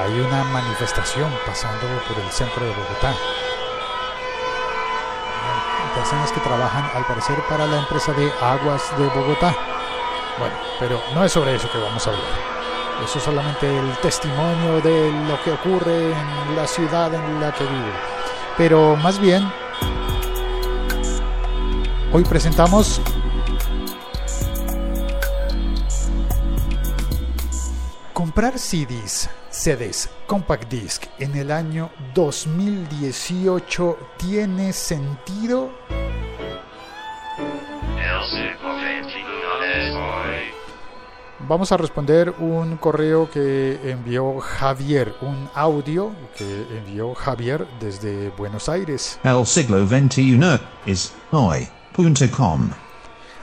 hay una manifestación pasando por el centro de Bogotá. Personas que trabajan al parecer para la empresa de aguas de Bogotá. Bueno, pero no es sobre eso que vamos a hablar. Eso es solamente el testimonio de lo que ocurre en la ciudad en la que vivo. Pero más bien, hoy presentamos comprar CDs, CDs, compact disc en el año 2018 tiene sentido? Vamos a responder un correo que envió Javier, un audio que envió Javier desde Buenos Aires. El siglo XXI es hoy.com.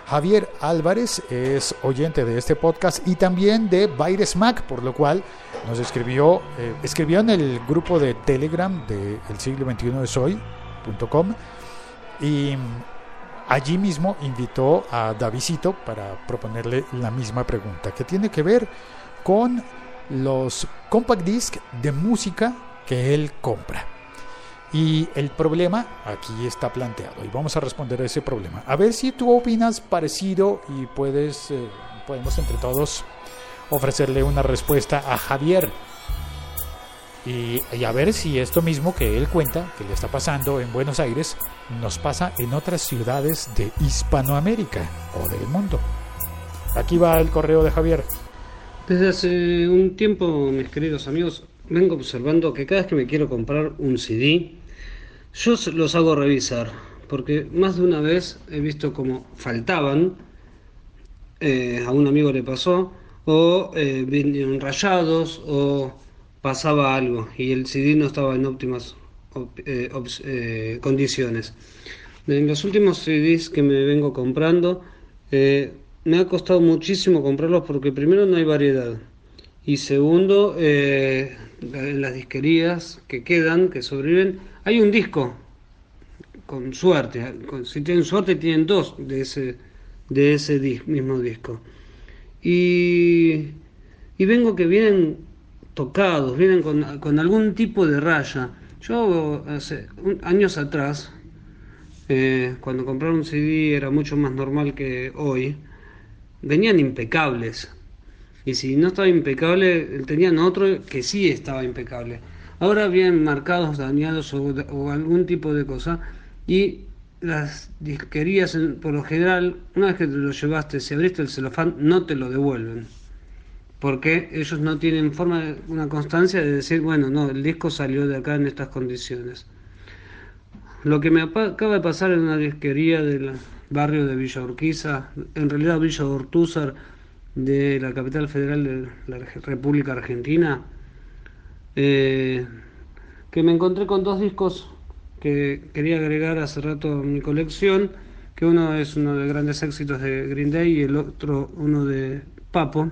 Javier Álvarez es oyente de este podcast y también de Baires Mac, por lo cual nos escribió, eh, escribió en el grupo de Telegram de El siglo XXI es hoy.com y allí mismo invitó a Davidito para proponerle la misma pregunta, que tiene que ver con los compact disc de música que él compra. Y el problema aquí está planteado y vamos a responder a ese problema. A ver si tú opinas parecido y puedes, eh, podemos entre todos ofrecerle una respuesta a Javier. Y, y, a ver si esto mismo que él cuenta, que le está pasando en Buenos Aires, nos pasa en otras ciudades de Hispanoamérica o del mundo. Aquí va el correo de Javier. Desde hace un tiempo, mis queridos amigos, vengo observando que cada vez que me quiero comprar un CD, yo los hago revisar, porque más de una vez he visto como faltaban, eh, a un amigo le pasó, o eh, vinieron rayados, o pasaba algo, y el CD no estaba en óptimas eh, eh, condiciones. En los últimos CDs que me vengo comprando, eh, me ha costado muchísimo comprarlos porque primero no hay variedad y segundo, las disquerías que quedan, que sobreviven, hay un disco, con suerte, si tienen suerte tienen dos de ese, de ese mismo disco. Y, y vengo que vienen tocados, vienen con, con algún tipo de raya. Yo hace años atrás, eh, cuando comprar un CD era mucho más normal que hoy, venían impecables. Y si no estaba impecable, tenían otro que sí estaba impecable. Ahora vienen marcados, dañados o, algún tipo de cosa. Y las disquerías, por lo general, una vez que te lo llevaste, si abriste el celofán, no te lo devuelven porque ellos no tienen forma, una constancia de decir, bueno, no, el disco salió de acá en estas condiciones. Lo que me acaba de pasar en una disquería del barrio de Villa Urquiza, en realidad Villa Ortúzar, de la capital federal de la República Argentina, eh, que me encontré con dos discos que quería agregar hace rato a mi colección, que uno es uno de grandes éxitos de Green Day y el otro uno de Papo,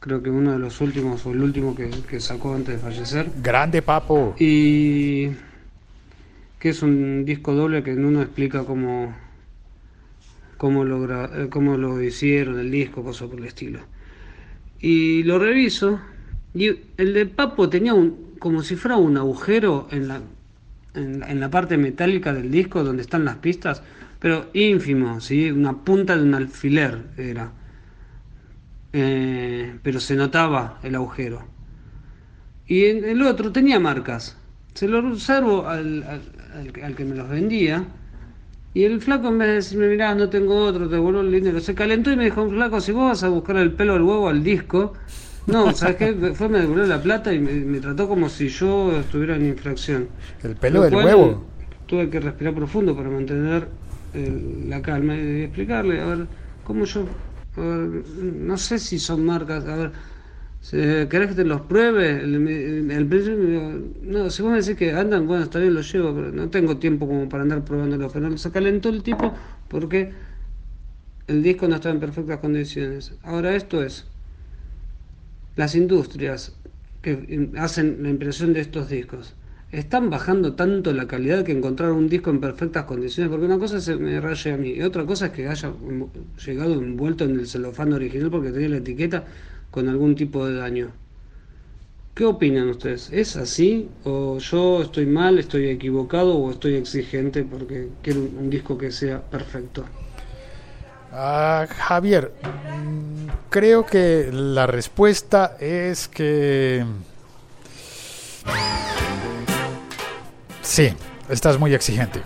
creo que uno de los últimos o el último que, sacó antes de fallecer. Grande Papo. Y que es un disco doble que uno explica cómo, cómo, lo, eh, cómo lo hicieron, el disco, cosas por el estilo. Y lo reviso y el de Papo tenía como si fuera un agujero en la, en, la parte metálica del disco donde están las pistas, pero ínfimo, ¿sí? una punta de un alfiler era. Eh, pero se notaba el agujero. Y en el otro tenía marcas. Se lo observo al, al, que me los vendía. Y el flaco en vez de decirme, mirá, no tengo otro, te devuelvo el dinero, se calentó y me dijo, flaco, si vos vas a buscar el pelo del huevo al disco, no, ¿sabes qué? Fue, me devolvió la plata y me, trató como si yo estuviera en infracción. ¿El pelo del huevo? Tuve que respirar profundo para mantener la calma y explicarle, a ver, cómo yo no sé si son marcas, a ver, ¿querés que te los pruebe? El, precio, no, si vos me decís que andan, bueno, está bien, los llevo, pero no tengo tiempo como para andar probándolos. Pero se calentó el tipo porque el disco no estaba en perfectas condiciones. Ahora, esto es, las industrias que hacen la impresión de estos discos están bajando tanto la calidad que encontrar un disco en perfectas condiciones, porque una cosa se me raye a mí, y otra cosa es que haya llegado envuelto en el celofán original porque tenía la etiqueta con algún tipo de daño. ¿Qué opinan ustedes? ¿Es así? ¿O yo estoy mal, estoy equivocado o estoy exigente porque quiero un disco que sea perfecto? Ah, Javier, mm, creo que la respuesta es que... Sí, estás muy exigente.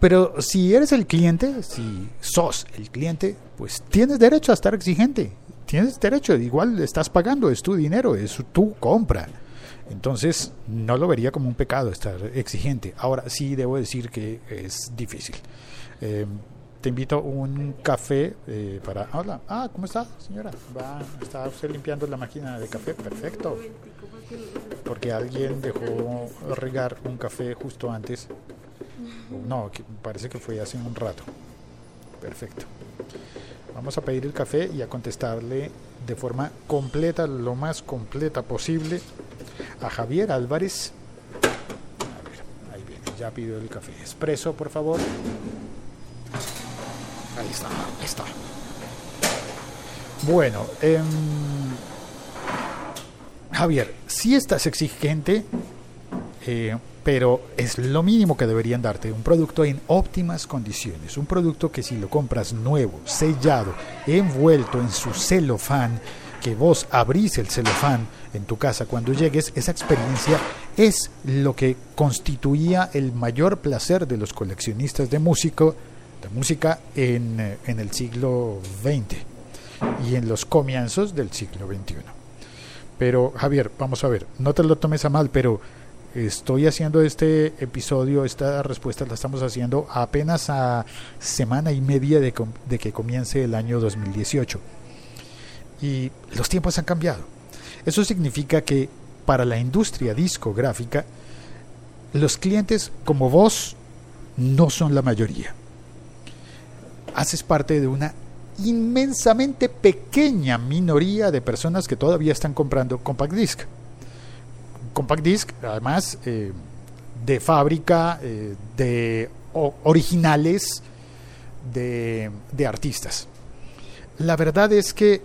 Pero si eres el cliente, si sos el cliente, pues tienes derecho a estar exigente. Tienes derecho, igual estás pagando, es tu dinero, es tu compra. Entonces, no lo vería como un pecado estar exigente. Ahora sí debo decir que es difícil. Eh, te invito a un café eh, para... Hola, ah, ¿cómo está, señora? Va, ¿Está usted limpiando la máquina de café? Perfecto. Porque alguien dejó regar un café justo antes. No, parece que fue hace un rato. Perfecto. Vamos a pedir el café y a contestarle de forma completa, lo más completa posible, a Javier Álvarez. A ver, ahí viene, ya pidió el café. Expreso, por favor. Ahí está, ahí está. Bueno, eh, Javier, si estás exigente, eh, pero es lo mínimo que deberían darte, un producto en óptimas condiciones, un producto que si lo compras nuevo, sellado, envuelto en su celofán, que vos abrís el celofán en tu casa cuando llegues, esa experiencia es lo que constituía el mayor placer de los coleccionistas de, músico, de música en, en el siglo XX y en los comienzos del siglo XXI. Pero Javier, vamos a ver, no te lo tomes a mal, pero Estoy haciendo este episodio, esta respuesta la estamos haciendo apenas a semana y media de, de, que comience el año 2018. Y los tiempos han cambiado. Eso significa que para la industria discográfica, los clientes como vos no son la mayoría. Haces parte de una inmensamente pequeña minoría de personas que todavía están comprando compact disc compact disc, además eh, de fábrica, eh, de originales de, de artistas. La verdad es que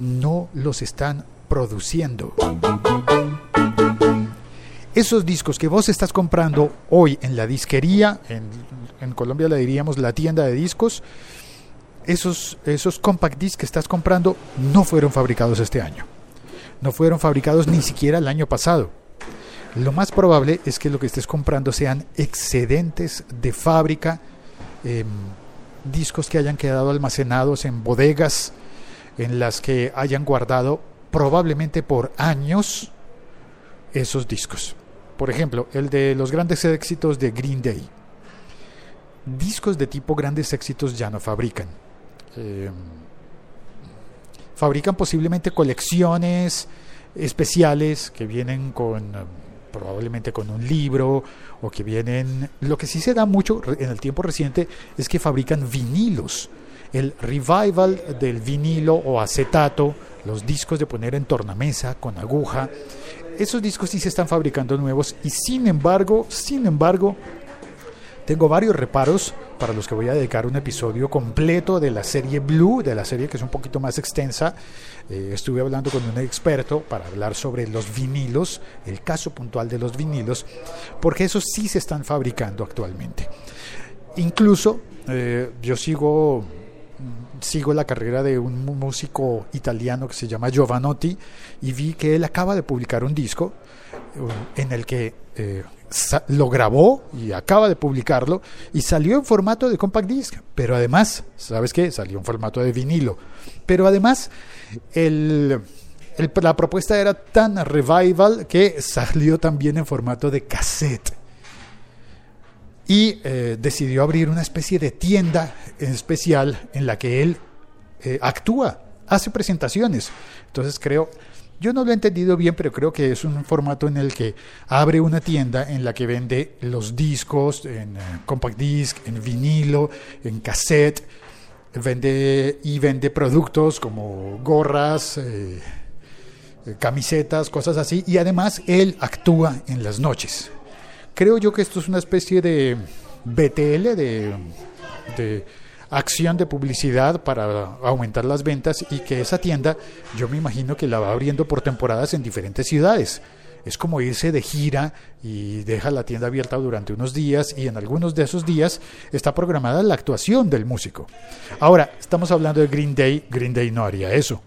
no los están produciendo. Esos discos que vos estás comprando hoy en la disquería, en, en Colombia le diríamos la tienda de discos, esos, esos compact discs que estás comprando no fueron fabricados este año no fueron fabricados ni siquiera el año pasado. Lo más probable es que lo que estés comprando sean excedentes de fábrica, em, discos que hayan quedado almacenados en bodegas en las que hayan guardado probablemente por años esos discos. Por ejemplo, el de los grandes éxitos de Green Day. Discos de tipo grandes éxitos ya no fabrican. Em, fabrican posiblemente colecciones especiales que vienen con probablemente con un libro o que vienen lo que sí se da mucho en el tiempo reciente es que fabrican vinilos. El revival del vinilo o acetato los discos de poner en tornamesa con aguja esos discos sí se están fabricando nuevos y sin embargo sin embargo tengo varios reparos para los que voy a dedicar un episodio completo de la serie Blue, de la serie que es un poquito más extensa. Eh, estuve hablando con un experto para hablar sobre los vinilos, el caso puntual de los vinilos, porque esos sí se están fabricando actualmente. Incluso eh, yo sigo sigo la carrera de un músico italiano que se llama Giovanotti y vi que él acaba de publicar un disco eh, en el que lo grabó y acaba de publicarlo y salió en formato de compact disc, pero además, ¿sabes qué? Salió en formato de vinilo. Pero además, la propuesta era tan revival que salió también en formato de cassette. Y eh, decidió abrir una especie de tienda en especial en la que él eh, actúa, hace presentaciones. Entonces creo yo no lo he entendido bien, pero creo que es un formato en el que abre una tienda en la que vende los discos en eh, compact disc, en vinilo, en cassette, vende y vende productos como gorras, eh, eh, camisetas, cosas así, y además él actúa en las noches. Creo yo que esto es una especie de BTL, de, de acción de publicidad para aumentar las ventas y que esa tienda yo me imagino que la va abriendo por temporadas en diferentes ciudades. Es como irse de gira y deja la tienda abierta durante unos días y en algunos de esos días está programada la actuación del músico. Ahora, estamos hablando de Green Day, Green Day no haría eso.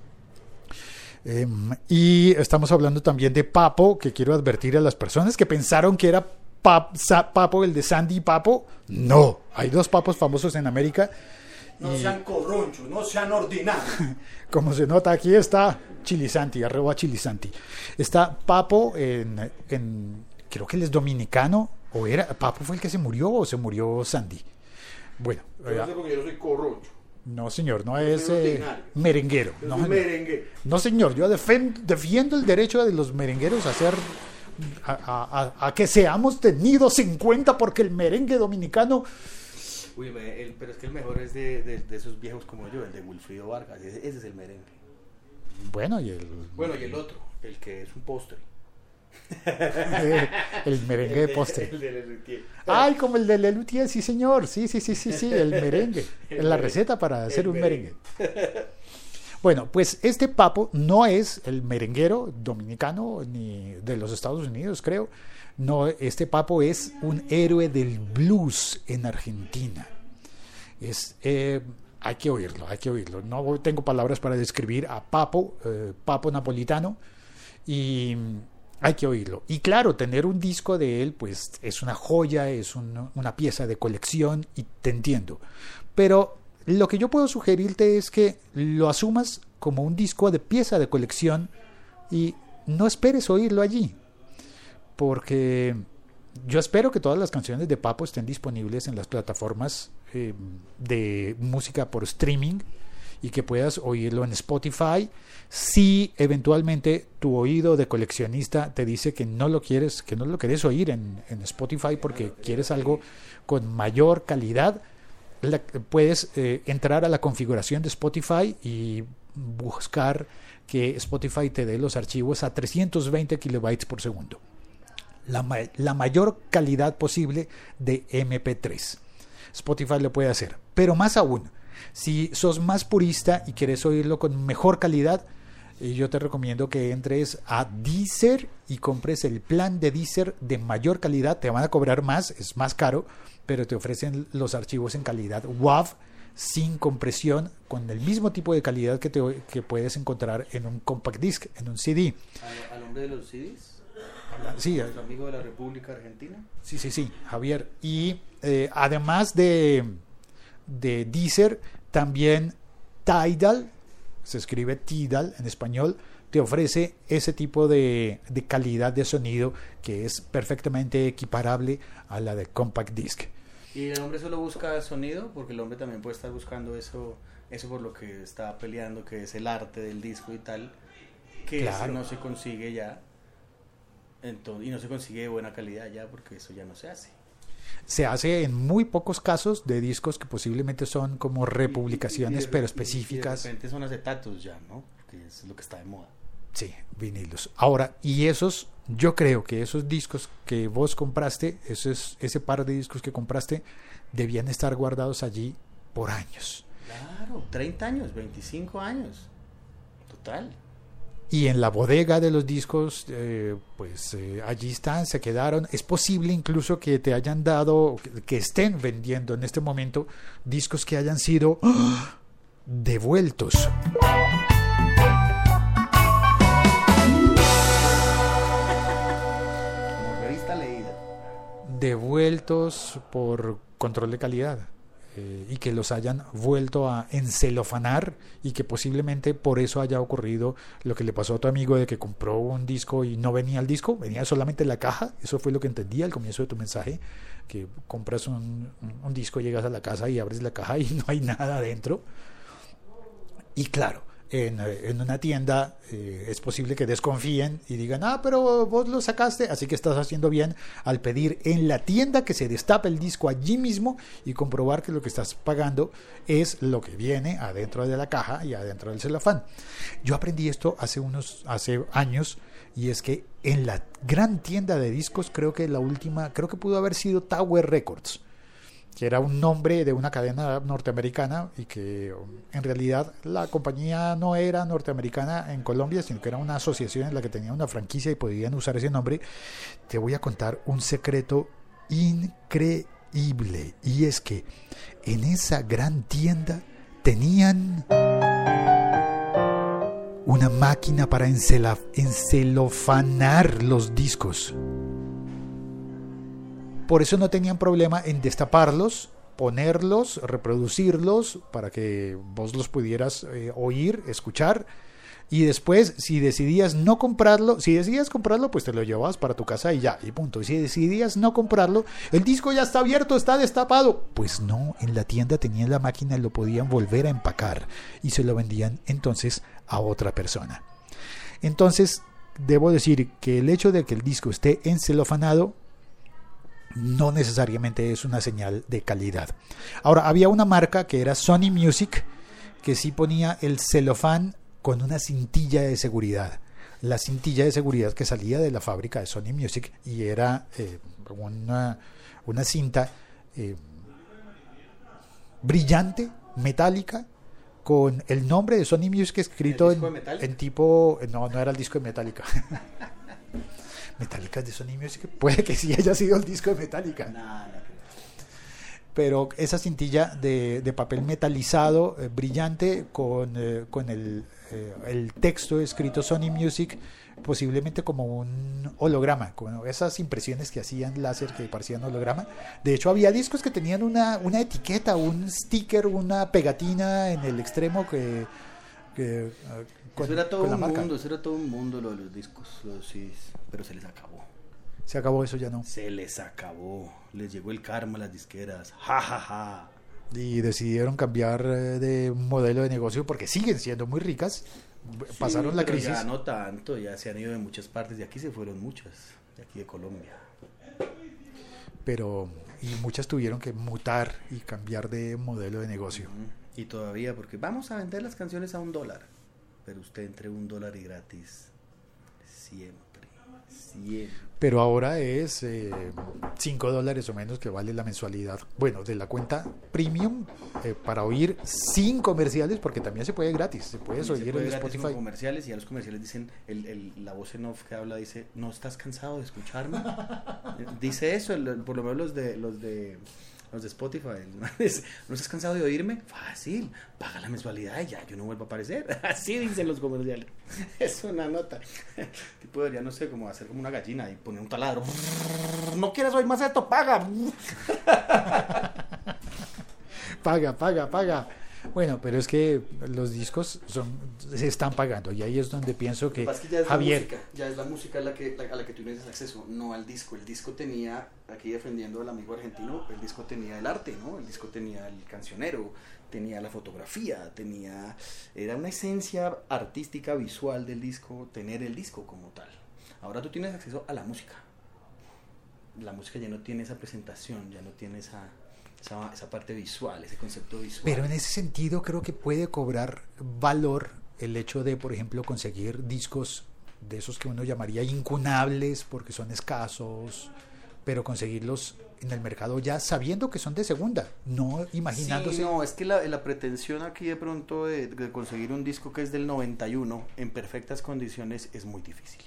Em, y estamos hablando también de Papo, que quiero advertir a las personas que pensaron que era Papo el de Sandy Papo. No, hay dos papos famosos en América no sean corronchos, no sean ordinarios. Como se nota, aquí está Chilisanti, arroba Chilisanti. Está Papo en, en, creo que él es dominicano, o era, Papo fue el que se murió o se murió Sandy. Bueno. Yo sé porque yo soy corroncho. No, señor, no es eh, merenguero. No, merengue. no, señor, yo defiendo, defiendo el derecho de los merengueros a a, a, a, que seamos tenidos en cuenta porque el merengue dominicano Uy, el, pero es que el mejor es de, de, de, esos viejos como yo, el de Wilfrido Vargas. Ese, ese, es el merengue. Bueno, y el. Bueno, y el otro, el que es un postre. el merengue de postre. El, el Ay, como el de Lelutier, sí, señor. Sí, sí, sí, sí, sí, el merengue. el la receta para hacer un merengue. merengue. Bueno, pues este papo no es el merenguero dominicano ni de los Estados Unidos, creo. No, este papo es un héroe del blues en Argentina. Es, eh, hay que oírlo, hay que oírlo. No tengo palabras para describir a Papo, eh, Papo Napolitano, y hay que oírlo. Y claro, tener un disco de él, pues es una joya, es un, una pieza de colección, y te entiendo. Pero lo que yo puedo sugerirte es que lo asumas como un disco de pieza de colección y no esperes oírlo allí porque yo espero que todas las canciones de Papo estén disponibles en las plataformas eh, de música por streaming y que puedas oírlo en Spotify. Si eventualmente tu oído de coleccionista te dice que no lo quieres, que no lo quieres oír en, Spotify porque quieres algo con mayor calidad, puedes eh, entrar a la configuración de Spotify y buscar que Spotify te dé los archivos a 320 kilobytes por segundo la, la mayor calidad posible de MP3. Spotify lo puede hacer. Pero más aún, si sos más purista y quieres oírlo con mejor calidad, eh, yo te recomiendo que entres a Deezer y compres el plan de Deezer de mayor calidad. Te van a cobrar más, es más caro, pero te ofrecen los archivos en calidad WAV sin compresión, con el mismo tipo de calidad que, te, que puedes encontrar en un compact disc, en un CD. ¿Al nombre de los CDs? Sí, amigo de la República Argentina. Sí, sí, sí, Javier. Y eh, además de, de Deezer, también Tidal, se escribe Tidal en español, te ofrece ese tipo de, de, calidad de sonido que es perfectamente equiparable a la de Compact Disc. ¿Y el hombre solo busca sonido? Porque el hombre también puede estar buscando eso, eso por lo que está peleando, que es el arte del disco y tal, que claro. no se consigue ya entonces, y no se consigue de buena calidad ya porque eso ya no se hace. Se hace en muy pocos casos de discos que posiblemente son como republicaciones, y, y, pero específicas. Y de repente son acetatos ya, ¿no? Porque es lo que está de moda. Sí, vinilos. Ahora, y esos, yo creo que esos discos que vos compraste, esos, ese par de discos que compraste, debían estar guardados allí por años. Claro, 30 años, 25 años. Total y en la bodega de los discos, eh, pues eh, allí están, se quedaron. Es posible incluso que te hayan dado, que estén vendiendo en este momento discos que hayan sido devueltos. Como revista leída. Devueltos por control de calidad eh, y que los hayan vuelto a encelofanar y que posiblemente por eso haya ocurrido lo que le pasó a tu amigo de que compró un disco y no venía el disco, venía solamente la caja, eso fue lo que entendí al comienzo de tu mensaje, que compras un, un disco, llegas a la casa y abres la caja y no hay nada adentro. Y claro, en, en, una tienda eh, es posible que desconfíen y digan, ah, pero vos lo sacaste, así que estás haciendo bien al pedir en la tienda que se destape el disco allí mismo y comprobar que lo que estás pagando es lo que viene adentro de la caja y adentro del celofán. Yo aprendí esto hace unos hace años y es que en la gran tienda de discos creo que la última, creo que pudo haber sido Tower Records que era un nombre de una cadena norteamericana y que en realidad la compañía no era norteamericana en Colombia, sino que era una asociación en la que tenía una franquicia y podían usar ese nombre, te voy a contar un secreto increíble. Y es que en esa gran tienda tenían una máquina para encelofanar los discos. Por eso no tenían problema en destaparlos, ponerlos, reproducirlos para que vos los pudieras eh, oír, escuchar. Y después, si decidías no comprarlo, si decidías comprarlo, pues te lo llevabas para tu casa y ya, y punto. Y si decidías no comprarlo, el disco ya está abierto, está destapado. Pues no, en la tienda tenían la máquina y lo podían volver a empacar y se lo vendían entonces a otra persona. Entonces, debo decir que el hecho de que el disco esté encelofanado no necesariamente es una señal de calidad. Ahora, había una marca que era Sony Music que sí ponía el celofán con una cintilla de seguridad. La cintilla de seguridad que salía de la fábrica de Sony Music y era eh, una, una, cinta eh, brillante, metálica, con el nombre de Sony Music escrito en, en, tipo... No, no era el disco de Metallica. Metallica de Sony Music. Puede que sí haya sido el disco de Metallica. Pero esa cintilla de, papel metalizado, eh, brillante, con, eh, con el, eh, el, texto escrito Sony Music, posiblemente como un holograma, con esas impresiones que hacían láser que parecían holograma. De hecho, había discos que tenían una, una etiqueta, un sticker, una pegatina en el extremo que, que eso era todo un mundo, eso era todo un mundo lo de los discos, pero se les acabó. Se acabó eso ya no. Se les acabó. Les llegó el karma a las disqueras. Ja, ja, ja. Y decidieron cambiar eh, de modelo de negocio porque siguen siendo muy ricas. Pasaron la crisis. Ya no tanto, ya se han ido de muchas partes. De aquí se fueron muchas, de aquí de Colombia. Pero, y muchas tuvieron que mutar y cambiar de modelo de negocio. Y todavía, porque vamos a vender las canciones a un dólar pero usted entre un dólar y gratis siempre, siempre. Pero ahora es 5 eh, dólares o menos que vale la mensualidad. Bueno, de la cuenta premium eh, para oír sin comerciales, porque también se puede gratis. Se puede oír en Spotify. comerciales y a los comerciales dicen, el, el, la voz en off que habla dice, ¿no estás cansado de escucharme? dice eso, por lo menos los de, los de los de Spotify. ¿No estás cansado de oírme? Fácil, paga la mensualidad y ya, yo no vuelvo a aparecer. Así dicen los comerciales. Es una nota. Tipo debería, no sé, como hacer como una gallina y poner un taladro. No quieres oír más esto, paga. paga, paga, paga. Bueno, pero es que los discos son se están pagando y ahí es donde pienso que, ya es Javier... La música, ya es la música a la, que, a la que tú tienes acceso, no al disco. El disco tenía, aquí defendiendo al amigo argentino, el disco tenía el arte, ¿no? El disco tenía el cancionero, tenía la fotografía, tenía... Era una esencia artística, visual del disco, tener el disco como tal. Ahora tú tienes acceso a la música. La música ya no tiene esa presentación, ya no tiene esa esa, parte visual, ese concepto visual. Pero en ese sentido creo que puede cobrar valor el hecho de, por ejemplo, conseguir discos de esos que uno llamaría incunables porque son escasos, pero conseguirlos en el mercado ya sabiendo que son de segunda, no imaginándose. Sí, no, es que la, la pretensión aquí de pronto de, conseguir un disco que es del 91 en perfectas condiciones es muy difícil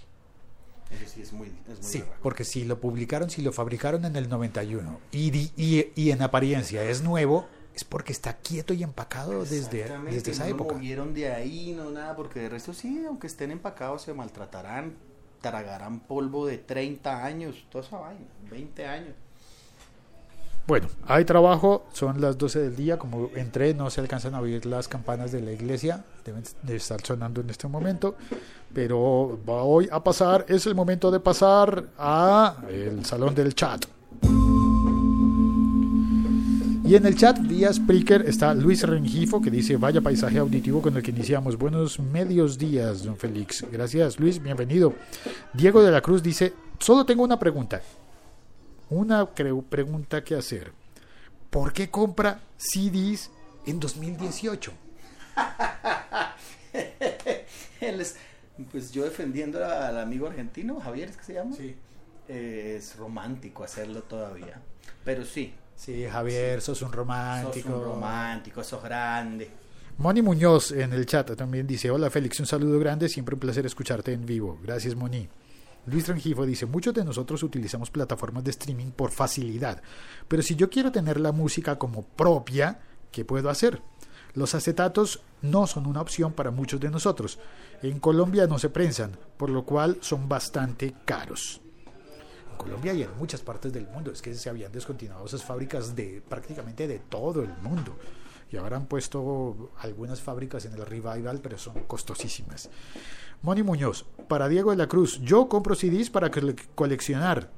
sí es muy, Sí, porque si lo publicaron, si lo fabricaron en el 91 y, y, y en apariencia es nuevo, es porque está quieto y empacado desde, desde esa no época. No movieron de ahí, no nada, porque de resto sí, aunque estén empacados, se maltratarán, tragarán polvo de 30 años, toda esa vaina, 20 años. Bueno, hay trabajo, son las 12 del día, como entré no se alcanzan a oír las campanas de la iglesia, deben de estar sonando en este momento, pero voy a pasar, es el momento de pasar a el salón del chat. Y en el chat vía Spreaker está Luis Rengifo que dice, vaya paisaje auditivo con el que iniciamos. Buenos medios días, don Félix. Gracias, Luis, bienvenido. Diego de la Cruz dice, solo tengo una pregunta una pregunta que hacer. ¿Por qué compra CDs en 2018? pues yo defendiendo al amigo argentino, Javier, ¿es que se llama? Sí. Eh, es romántico hacerlo todavía. Pero sí, Sí, Javier, sos un romántico. Sos un romántico, sos grande. Moni Muñoz en el chat también dice, hola Félix, un saludo grande, siempre un placer escucharte en vivo. Gracias Moni. Luis Rengifo dice, muchos de nosotros utilizamos plataformas de streaming por facilidad, pero si yo quiero tener la música como propia, ¿qué puedo hacer? Los acetatos no son una opción para muchos de nosotros. En Colombia no se prensan, por lo cual son bastante caros. En Colombia y en muchas partes del mundo, es que se habían descontinuado esas fábricas de prácticamente de todo el mundo. Y ahora han puesto algunas fábricas en el revival, pero son costosísimas. Moni Muñoz, para Diego de la Cruz, yo compro CDs para coleccionar.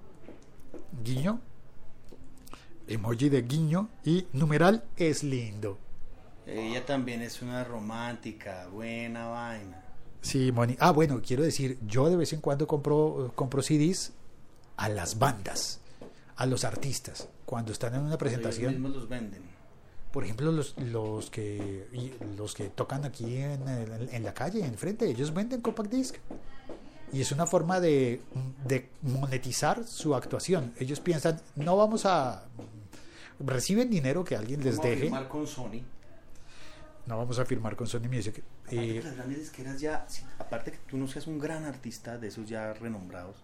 Guiño, emoji de guiño y numeral es lindo. Ella también es una romántica, buena vaina. Sí, Moni. Ah, bueno, quiero decir, yo de vez en cuando compro, compro CDs a las bandas, a los artistas, cuando están en una presentación. Ellos mismos los venden. Por ejemplo, los, los, que, los que tocan aquí en, en la calle, enfrente, ellos venden compact disc. Y es una forma de, de monetizar su actuación. Ellos piensan, no vamos a... Reciben dinero que alguien les deje. con Sony. No vamos a firmar con Sony Music. Eh, las grandes disqueras ya, aparte que tú no seas un gran artista de esos ya renombrados,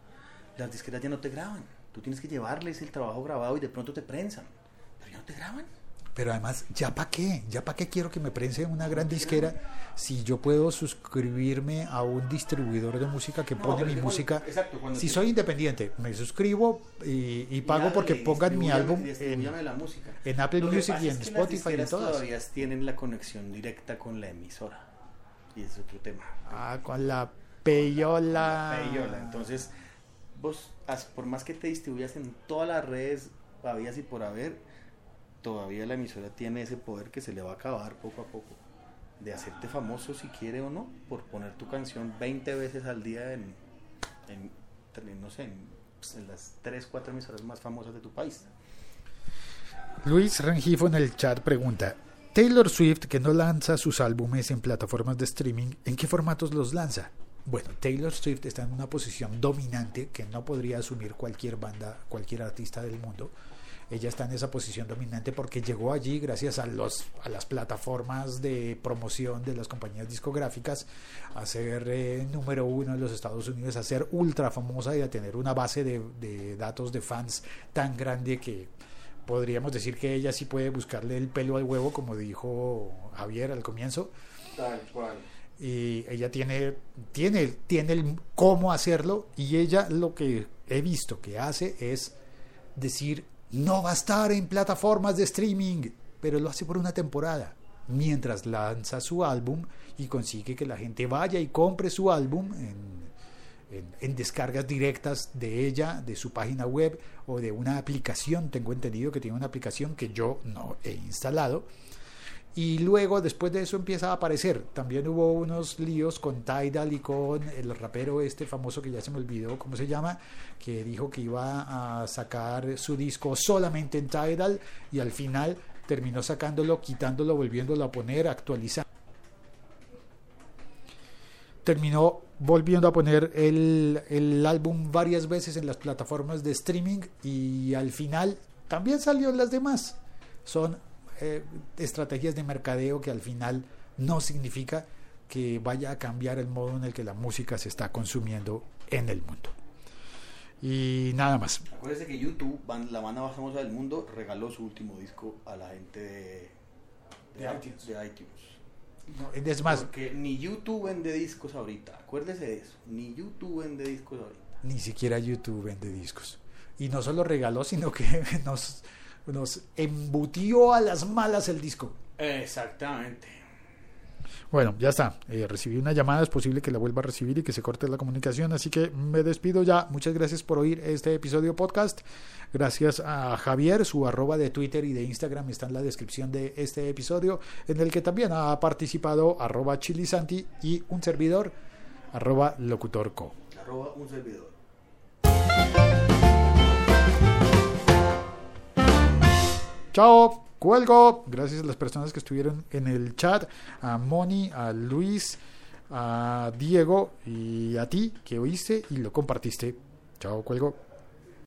las disqueras ya no te graban. Tú tienes que llevarles el trabajo grabado y de pronto te prensan. Pero ya no te graban. Pero además, ¿ya para qué? ¿Ya para qué quiero que me prense una gran disquera si yo puedo suscribirme a un distribuidor de música que pone mi música? si soy independiente, me suscribo y, pago porque pongan mi álbum en, en, Apple Music y en Spotify y en todas. todavía tienen la conexión directa con la emisora. Y es otro tema. Ah, con la peyola. peyola. Entonces, vos, por más que te distribuyas en todas las redes, habías y por haber, todavía la emisora tiene ese poder que se le va a acabar poco a poco. De hacerte famoso si quiere o no, por poner tu canción 20 veces al día en, no sé, en, las 3, 4 emisoras más famosas de tu país. Luis Rengifo en el chat pregunta, Taylor Swift, que no lanza sus álbumes en plataformas de streaming, ¿en qué formatos los lanza? Bueno, Taylor Swift está en una posición dominante que no podría asumir cualquier banda, cualquier artista del mundo ella está en esa posición dominante porque llegó allí gracias a, los, a las plataformas de promoción de las compañías discográficas a ser eh, número uno en los Estados Unidos, a ser ultra famosa y a tener una base de, de datos de fans tan grande que podríamos decir que ella sí puede buscarle el pelo al huevo, como dijo Javier al comienzo. Tal cual y ella tiene tiene tiene el cómo hacerlo y ella lo que he visto que hace es decir no va a estar en plataformas de streaming, pero lo hace por una temporada, mientras lanza su álbum y consigue que la gente vaya y compre su álbum en, descargas directas de ella, de su página web o de una aplicación. Tengo entendido que tiene una aplicación que yo no he instalado y luego, después de eso, empieza a aparecer. También hubo unos líos con Tidal y con el rapero este famoso que ya se me olvidó cómo se llama, que dijo que iba a sacar su disco solamente en Tidal y al final terminó sacándolo, quitándolo, volviéndolo a poner, actualizando. Terminó volviendo a poner el, el álbum varias veces en las plataformas de streaming y al final también salió en las demás. Son eh, estrategias de mercadeo que al final no significa que vaya a cambiar el modo en el que la música se está consumiendo en el mundo. Y nada más. Acuérdense que YouTube, la banda más famosa del mundo, regaló su último disco a la gente de, de, iTunes. es más, Porque ni YouTube vende discos ahorita. Acuérdese de eso. Ni YouTube vende discos ahorita. Ni siquiera YouTube vende discos. Y no solo regaló, sino que nos nos embutió a las malas el disco. Exactamente. Bueno, ya está. Eh, recibí una llamada, es posible que la vuelva a recibir y que se corte la comunicación, así que me despido ya. Muchas gracias por oír este episodio podcast. Gracias a Javier, su arroba de Twitter y de Instagram está en la descripción de este episodio, en el que también ha participado arroba chilisanti y un servidor, arroba locutorco. Arroba un servidor. Chao, cuelgo. Gracias a las personas que estuvieron en el chat, a Moni, a Luis, a Diego y a ti que oíste y lo compartiste. Chao, cuelgo.